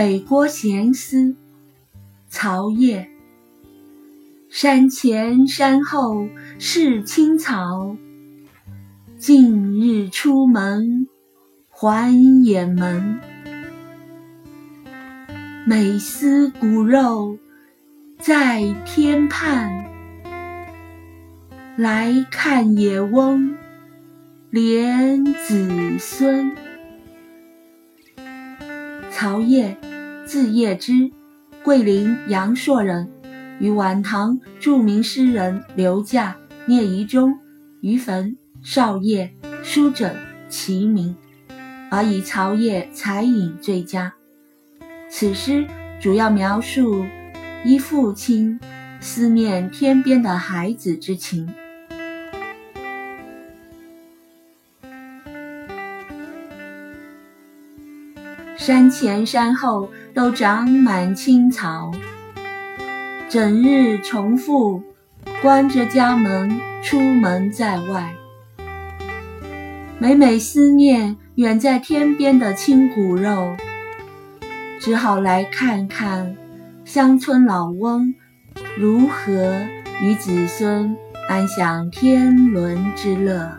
北郭闲思，曹烨。山前山后是青草，近日出门还掩门。每思骨肉在天畔，来看野翁怜子孙。曹烨，字业之，桂林阳朔人，与晚唐著名诗人刘驾、聂夷中、于汾、邵烨、舒枕齐名，而以曹烨才颖最佳。此诗主要描述依父亲思念天边的孩子之情。山前山后都长满青草，整日重复关着家门出门在外。每每思念远在天边的亲骨肉，只好来看看乡村老翁如何与子孙安享天伦之乐。